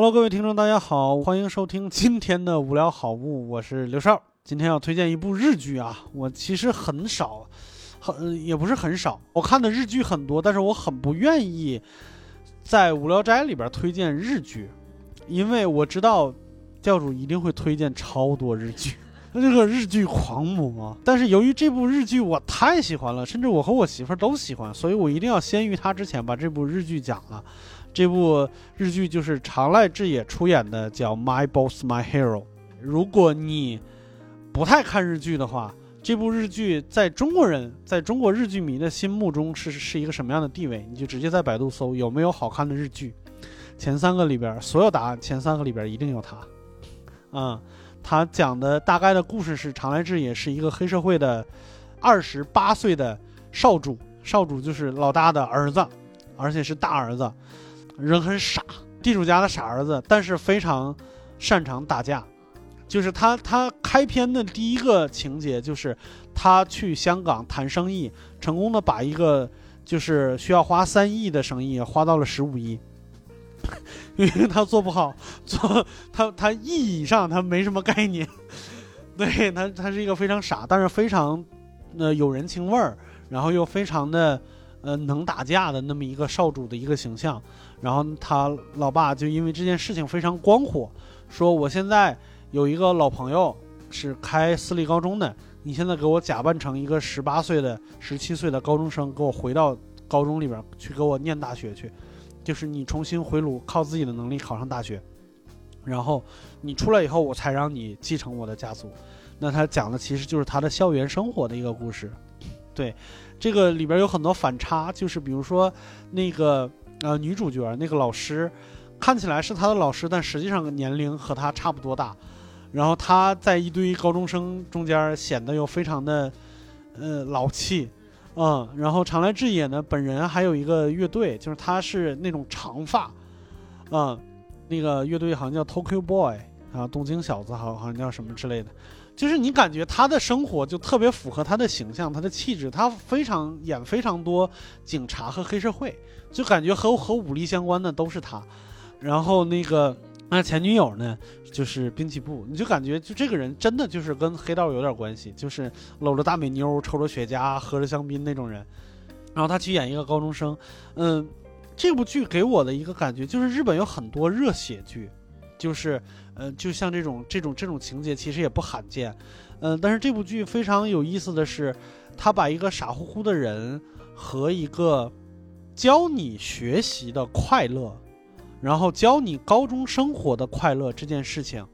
Hello，各位听众，大家好，欢迎收听今天的无聊好物，我是刘少。今天要推荐一部日剧啊，我其实很少，很也不是很少，我看的日剧很多，但是我很不愿意在无聊斋里边推荐日剧，因为我知道教主一定会推荐超多日剧。那这个日剧狂魔，但是由于这部日剧我太喜欢了，甚至我和我媳妇儿都喜欢，所以我一定要先于他之前把这部日剧讲了。这部日剧就是长濑智也出演的，叫《My Boss My Hero》。如果你不太看日剧的话，这部日剧在中国人在中国日剧迷的心目中是是一个什么样的地位？你就直接在百度搜有没有好看的日剧，前三个里边所有答案前三个里边一定有它。嗯。他讲的大概的故事是，长濑智也是一个黑社会的二十八岁的少主，少主就是老大的儿子，而且是大儿子，人很傻，地主家的傻儿子，但是非常擅长打架。就是他，他开篇的第一个情节就是他去香港谈生意，成功的把一个就是需要花三亿的生意花到了十五亿。因为他做不好，做他他意义上他没什么概念，对他他是一个非常傻，但是非常呃有人情味儿，然后又非常的呃能打架的那么一个少主的一个形象。然后他老爸就因为这件事情非常光火，说我现在有一个老朋友是开私立高中的，你现在给我假扮成一个十八岁的、十七岁的高中生，给我回到高中里边去给我念大学去。就是你重新回炉，靠自己的能力考上大学，然后你出来以后，我才让你继承我的家族。那他讲的其实就是他的校园生活的一个故事。对，这个里边有很多反差，就是比如说那个呃女主角那个老师，看起来是他的老师，但实际上年龄和他差不多大。然后他在一堆高中生中间显得又非常的呃老气。嗯，然后长濑智也呢，本人还有一个乐队，就是他是那种长发，嗯，那个乐队好像叫 Tokyo Boy 啊，东京小子，好好像叫什么之类的，就是你感觉他的生活就特别符合他的形象，他的气质，他非常演非常多警察和黑社会，就感觉和和武力相关的都是他，然后那个。那前女友呢，就是滨崎步，你就感觉就这个人真的就是跟黑道有点关系，就是搂着大美妞，抽着雪茄，喝着香槟那种人。然后他去演一个高中生，嗯，这部剧给我的一个感觉就是日本有很多热血剧，就是呃，就像这种这种这种情节其实也不罕见，嗯，但是这部剧非常有意思的是，他把一个傻乎乎的人和一个教你学习的快乐。然后教你高中生活的快乐这件事情，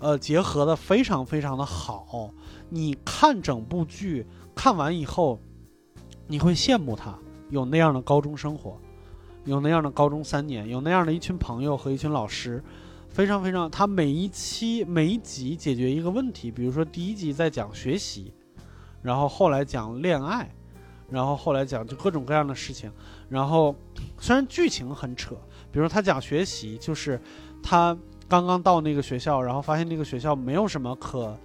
呃，结合的非常非常的好。你看整部剧看完以后，你会羡慕他有那样的高中生活，有那样的高中三年，有那样的一群朋友和一群老师，非常非常。他每一期每一集解决一个问题，比如说第一集在讲学习，然后后来讲恋爱，然后后来讲就各种各样的事情。然后虽然剧情很扯。比如他讲学习，就是他刚刚到那个学校，然后发现那个学校没有什么可，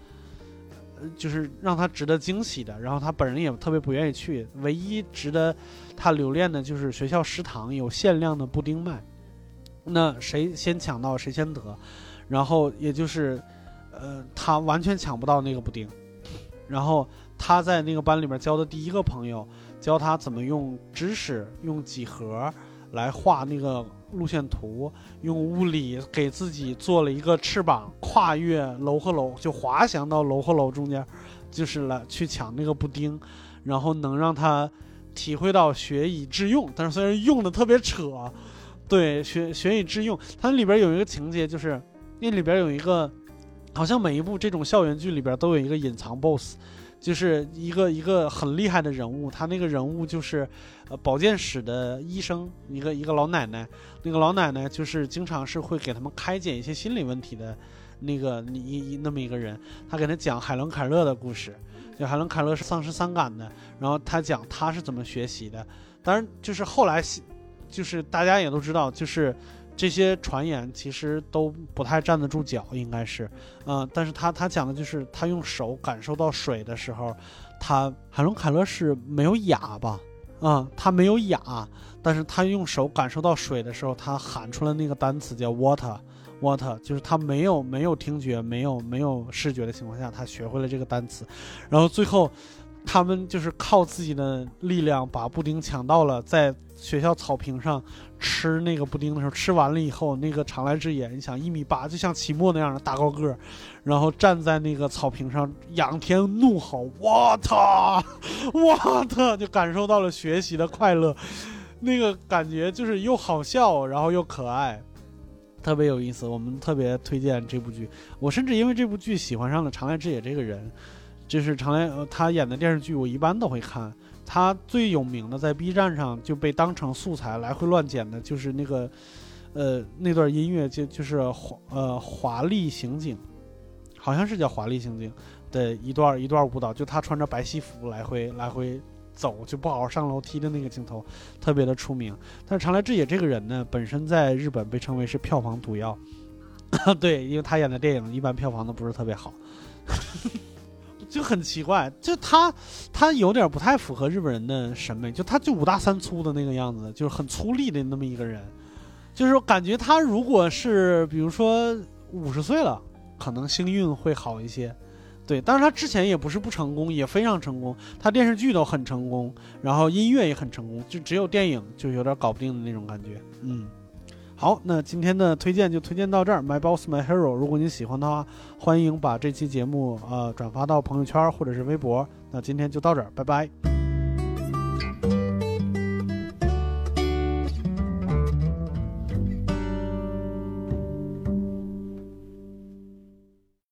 就是让他值得惊喜的。然后他本人也特别不愿意去，唯一值得他留恋的就是学校食堂有限量的布丁卖。那谁先抢到谁先得，然后也就是，呃，他完全抢不到那个布丁。然后他在那个班里面交的第一个朋友，教他怎么用知识，用几何来画那个。路线图用物理给自己做了一个翅膀，跨越楼和楼，就滑翔到楼和楼中间，就是来去抢那个布丁，然后能让他体会到学以致用。但是虽然用的特别扯，对学学以致用，它里边有一个情节，就是那里边有一个，好像每一部这种校园剧里边都有一个隐藏 BOSS。就是一个一个很厉害的人物，他那个人物就是，呃，保健室的医生，一个一个老奶奶。那个老奶奶就是经常是会给他们开解一些心理问题的，那个一那么一个人。他给他讲海伦凯勒的故事，就海伦凯勒是丧失三感的，然后他讲他是怎么学习的。当然，就是后来，就是大家也都知道，就是。这些传言其实都不太站得住脚，应该是，嗯，但是他他讲的就是他用手感受到水的时候，他海伦凯勒是没有哑巴，啊，他没有哑，但是他用手感受到水的时候，他喊出了那个单词叫 water，water，就是他没有没有听觉，没有没有视觉的情况下，他学会了这个单词，然后最后。他们就是靠自己的力量把布丁抢到了，在学校草坪上吃那个布丁的时候，吃完了以后，那个长濑智也，你想一米八，就像齐墨那样的大高个儿，然后站在那个草坪上仰天怒吼我操，我操就感受到了学习的快乐，那个感觉就是又好笑，然后又可爱，特别有意思。我们特别推荐这部剧，我甚至因为这部剧喜欢上了长濑智也这个人。就是长濑他演的电视剧，我一般都会看。他最有名的在 B 站上就被当成素材来回乱剪的，就是那个，呃，那段音乐就就是华呃华丽刑警，好像是叫华丽刑警的一段一段舞蹈，就他穿着白西服来回来回走，就不好好上楼梯的那个镜头，特别的出名。但是长濑智也这个人呢，本身在日本被称为是票房毒药，对，因为他演的电影一般票房都不是特别好。就很奇怪，就他，他有点不太符合日本人的审美，就他就五大三粗的那个样子，就是很粗粝的那么一个人，就是感觉他如果是比如说五十岁了，可能星运会好一些，对，但是他之前也不是不成功，也非常成功，他电视剧都很成功，然后音乐也很成功，就只有电影就有点搞不定的那种感觉，嗯。好，那今天的推荐就推荐到这儿。My Boss My Hero，如果您喜欢的话，欢迎把这期节目呃转发到朋友圈或者是微博。那今天就到这儿，拜拜。